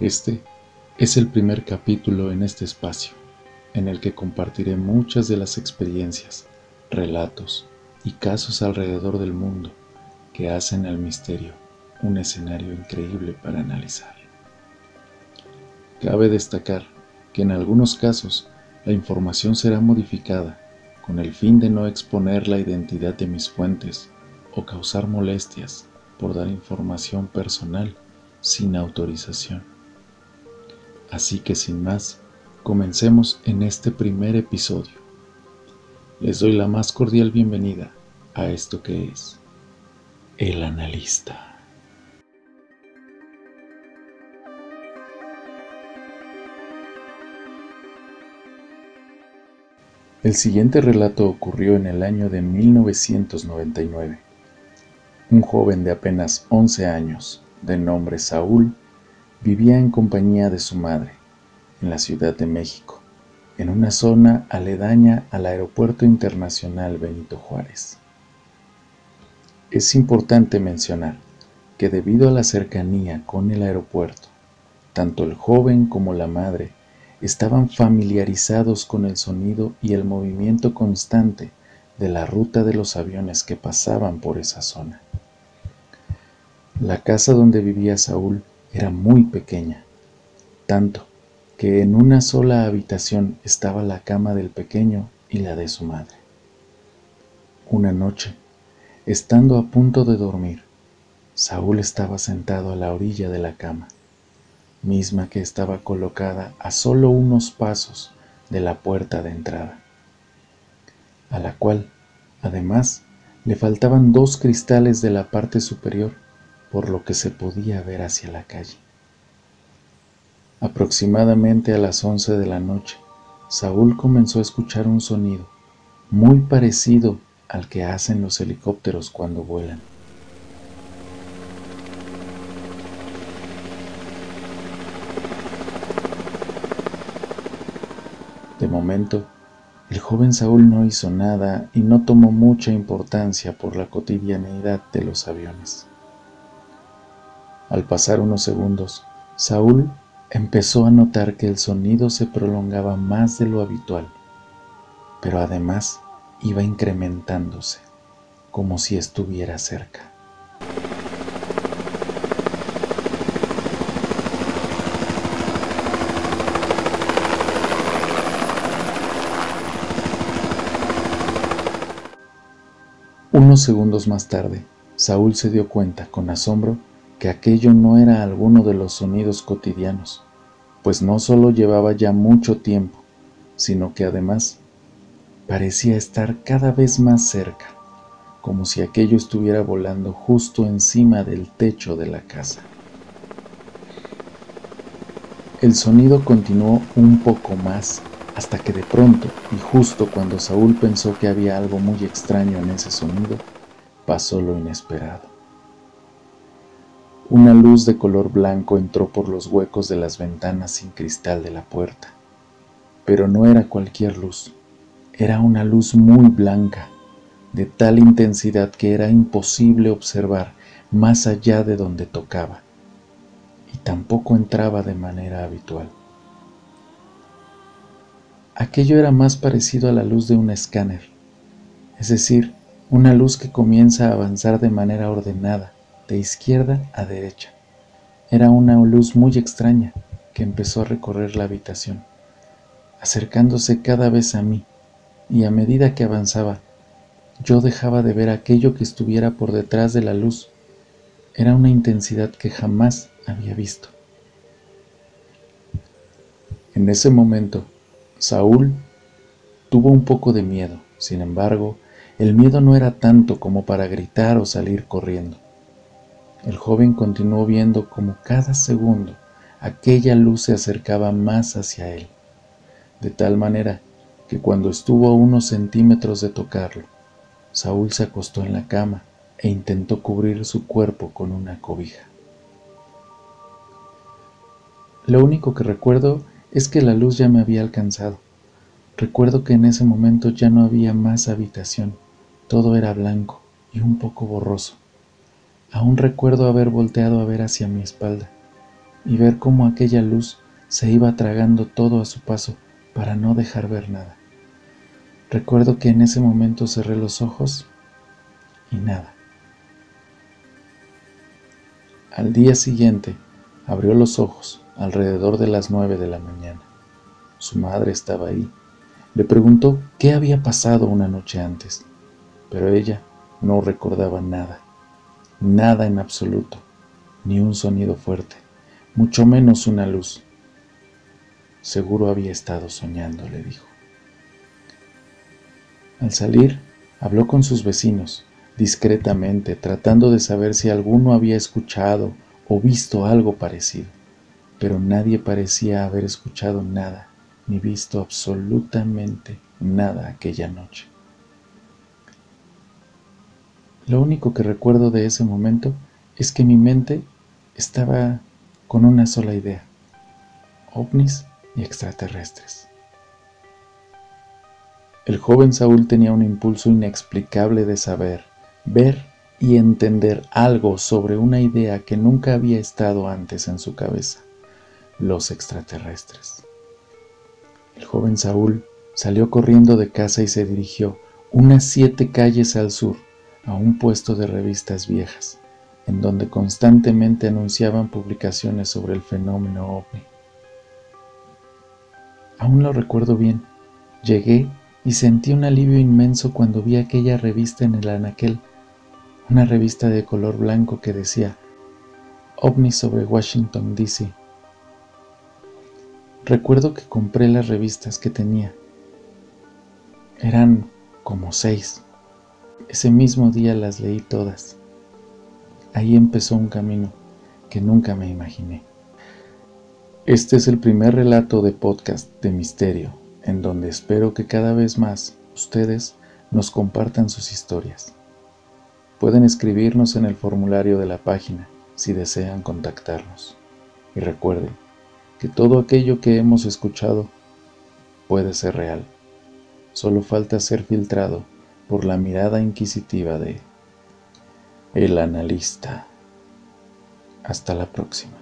Este es el primer capítulo en este espacio, en el que compartiré muchas de las experiencias, relatos y casos alrededor del mundo que hacen al misterio un escenario increíble para analizar. Cabe destacar que en algunos casos la información será modificada con el fin de no exponer la identidad de mis fuentes o causar molestias por dar información personal sin autorización. Así que sin más, comencemos en este primer episodio. Les doy la más cordial bienvenida a esto que es el analista. El siguiente relato ocurrió en el año de 1999. Un joven de apenas 11 años, de nombre Saúl, vivía en compañía de su madre, en la Ciudad de México, en una zona aledaña al Aeropuerto Internacional Benito Juárez. Es importante mencionar que debido a la cercanía con el aeropuerto, tanto el joven como la madre estaban familiarizados con el sonido y el movimiento constante de la ruta de los aviones que pasaban por esa zona. La casa donde vivía Saúl era muy pequeña, tanto que en una sola habitación estaba la cama del pequeño y la de su madre. Una noche, estando a punto de dormir, Saúl estaba sentado a la orilla de la cama misma que estaba colocada a solo unos pasos de la puerta de entrada, a la cual, además, le faltaban dos cristales de la parte superior, por lo que se podía ver hacia la calle. Aproximadamente a las once de la noche, Saúl comenzó a escuchar un sonido muy parecido al que hacen los helicópteros cuando vuelan. De momento, el joven Saúl no hizo nada y no tomó mucha importancia por la cotidianidad de los aviones. Al pasar unos segundos, Saúl empezó a notar que el sonido se prolongaba más de lo habitual, pero además iba incrementándose, como si estuviera cerca. Unos segundos más tarde, Saúl se dio cuenta con asombro que aquello no era alguno de los sonidos cotidianos, pues no solo llevaba ya mucho tiempo, sino que además parecía estar cada vez más cerca, como si aquello estuviera volando justo encima del techo de la casa. El sonido continuó un poco más hasta que de pronto, y justo cuando Saúl pensó que había algo muy extraño en ese sonido, pasó lo inesperado. Una luz de color blanco entró por los huecos de las ventanas sin cristal de la puerta, pero no era cualquier luz, era una luz muy blanca, de tal intensidad que era imposible observar más allá de donde tocaba, y tampoco entraba de manera habitual. Aquello era más parecido a la luz de un escáner, es decir, una luz que comienza a avanzar de manera ordenada, de izquierda a derecha. Era una luz muy extraña que empezó a recorrer la habitación, acercándose cada vez a mí, y a medida que avanzaba, yo dejaba de ver aquello que estuviera por detrás de la luz. Era una intensidad que jamás había visto. En ese momento Saúl tuvo un poco de miedo, sin embargo, el miedo no era tanto como para gritar o salir corriendo. El joven continuó viendo como cada segundo aquella luz se acercaba más hacia él, de tal manera que cuando estuvo a unos centímetros de tocarlo, Saúl se acostó en la cama e intentó cubrir su cuerpo con una cobija. Lo único que recuerdo es que la luz ya me había alcanzado. Recuerdo que en ese momento ya no había más habitación, todo era blanco y un poco borroso. Aún recuerdo haber volteado a ver hacia mi espalda, y ver cómo aquella luz se iba tragando todo a su paso para no dejar ver nada. Recuerdo que en ese momento cerré los ojos y nada. Al día siguiente abrió los ojos alrededor de las nueve de la mañana. Su madre estaba ahí. Le preguntó qué había pasado una noche antes, pero ella no recordaba nada, nada en absoluto, ni un sonido fuerte, mucho menos una luz. Seguro había estado soñando, le dijo. Al salir, habló con sus vecinos, discretamente, tratando de saber si alguno había escuchado o visto algo parecido, pero nadie parecía haber escuchado nada ni visto absolutamente nada aquella noche. Lo único que recuerdo de ese momento es que mi mente estaba con una sola idea, ovnis y extraterrestres. El joven Saúl tenía un impulso inexplicable de saber, ver y entender algo sobre una idea que nunca había estado antes en su cabeza, los extraterrestres. El joven Saúl salió corriendo de casa y se dirigió unas siete calles al sur a un puesto de revistas viejas, en donde constantemente anunciaban publicaciones sobre el fenómeno ovni. Aún lo recuerdo bien. Llegué y sentí un alivio inmenso cuando vi aquella revista en el anaquel, una revista de color blanco que decía OVNI sobre Washington, D.C. Recuerdo que compré las revistas que tenía. Eran como seis. Ese mismo día las leí todas. Ahí empezó un camino que nunca me imaginé. Este es el primer relato de podcast de misterio, en donde espero que cada vez más ustedes nos compartan sus historias. Pueden escribirnos en el formulario de la página si desean contactarnos. Y recuerden, que todo aquello que hemos escuchado puede ser real. Solo falta ser filtrado por la mirada inquisitiva de el analista. Hasta la próxima.